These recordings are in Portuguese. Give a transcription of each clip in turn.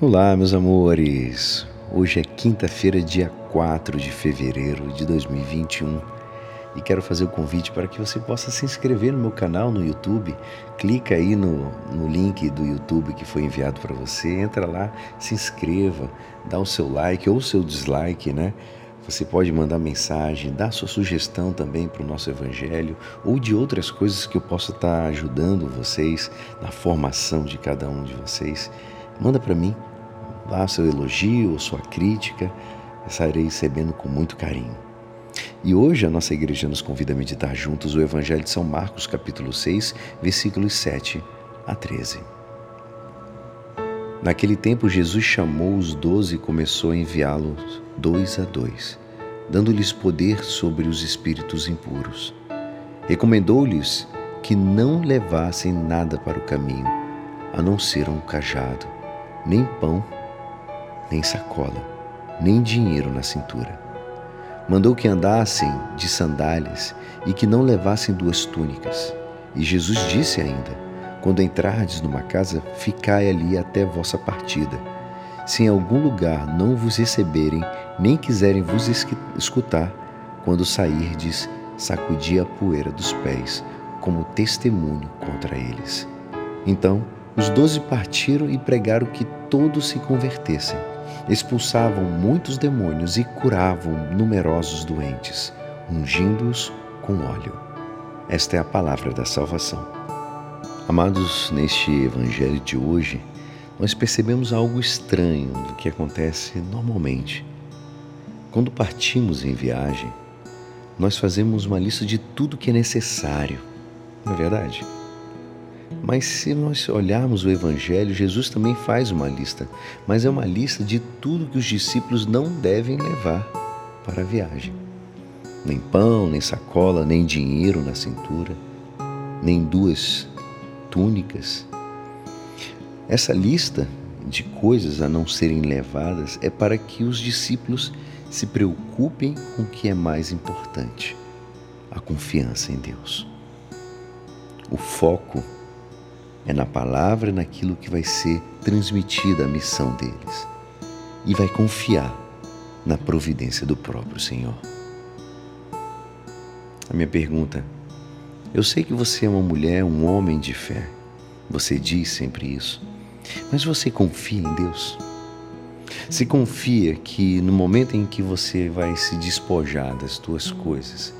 Olá, meus amores! Hoje é quinta-feira, dia 4 de fevereiro de 2021 e quero fazer o convite para que você possa se inscrever no meu canal no YouTube. Clica aí no, no link do YouTube que foi enviado para você, entra lá, se inscreva, dá o seu like ou o seu dislike, né? Você pode mandar mensagem, dar sua sugestão também para o nosso Evangelho ou de outras coisas que eu possa estar ajudando vocês na formação de cada um de vocês. Manda para mim lá seu elogio ou sua crítica, estarei recebendo com muito carinho. E hoje a nossa igreja nos convida a meditar juntos o Evangelho de São Marcos, capítulo 6, versículos 7 a 13. Naquele tempo, Jesus chamou os doze e começou a enviá-los dois a dois, dando-lhes poder sobre os espíritos impuros. Recomendou-lhes que não levassem nada para o caminho, a não ser um cajado, nem pão nem sacola, nem dinheiro na cintura. Mandou que andassem de sandálias e que não levassem duas túnicas. E Jesus disse ainda: Quando entrardes numa casa, ficai ali até vossa partida. Se em algum lugar não vos receberem, nem quiserem vos escutar, quando sairdes, sacudi a poeira dos pés, como testemunho contra eles. Então, os doze partiram e pregaram que todos se convertessem expulsavam muitos demônios e curavam numerosos doentes, ungindo-os com óleo. Esta é a palavra da salvação. Amados, neste evangelho de hoje, nós percebemos algo estranho do que acontece normalmente. Quando partimos em viagem, nós fazemos uma lista de tudo que é necessário, não é verdade? Mas se nós olharmos o Evangelho, Jesus também faz uma lista, mas é uma lista de tudo que os discípulos não devem levar para a viagem: nem pão, nem sacola, nem dinheiro na cintura, nem duas túnicas. Essa lista de coisas a não serem levadas é para que os discípulos se preocupem com o que é mais importante: a confiança em Deus. O foco é na palavra, naquilo que vai ser transmitida a missão deles. E vai confiar na providência do próprio Senhor. A minha pergunta: eu sei que você é uma mulher, um homem de fé. Você diz sempre isso. Mas você confia em Deus? Se confia que no momento em que você vai se despojar das tuas coisas,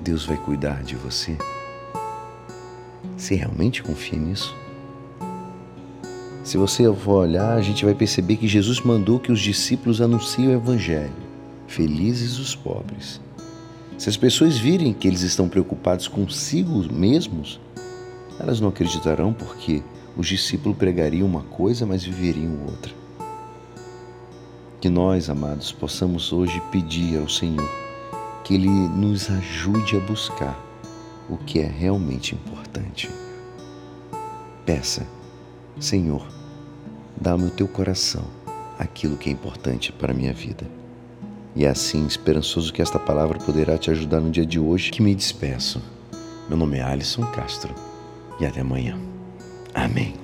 Deus vai cuidar de você? Você realmente confia nisso? Se você for olhar, a gente vai perceber que Jesus mandou que os discípulos anunciem o Evangelho. Felizes os pobres. Se as pessoas virem que eles estão preocupados consigo mesmos, elas não acreditarão porque os discípulos pregariam uma coisa, mas viveriam outra. Que nós, amados, possamos hoje pedir ao Senhor que Ele nos ajude a buscar o que é realmente importante. Peça, Senhor, dá-me o teu coração aquilo que é importante para a minha vida. E é assim, esperançoso que esta palavra poderá te ajudar no dia de hoje, que me despeço. Meu nome é Alisson Castro e até amanhã. Amém.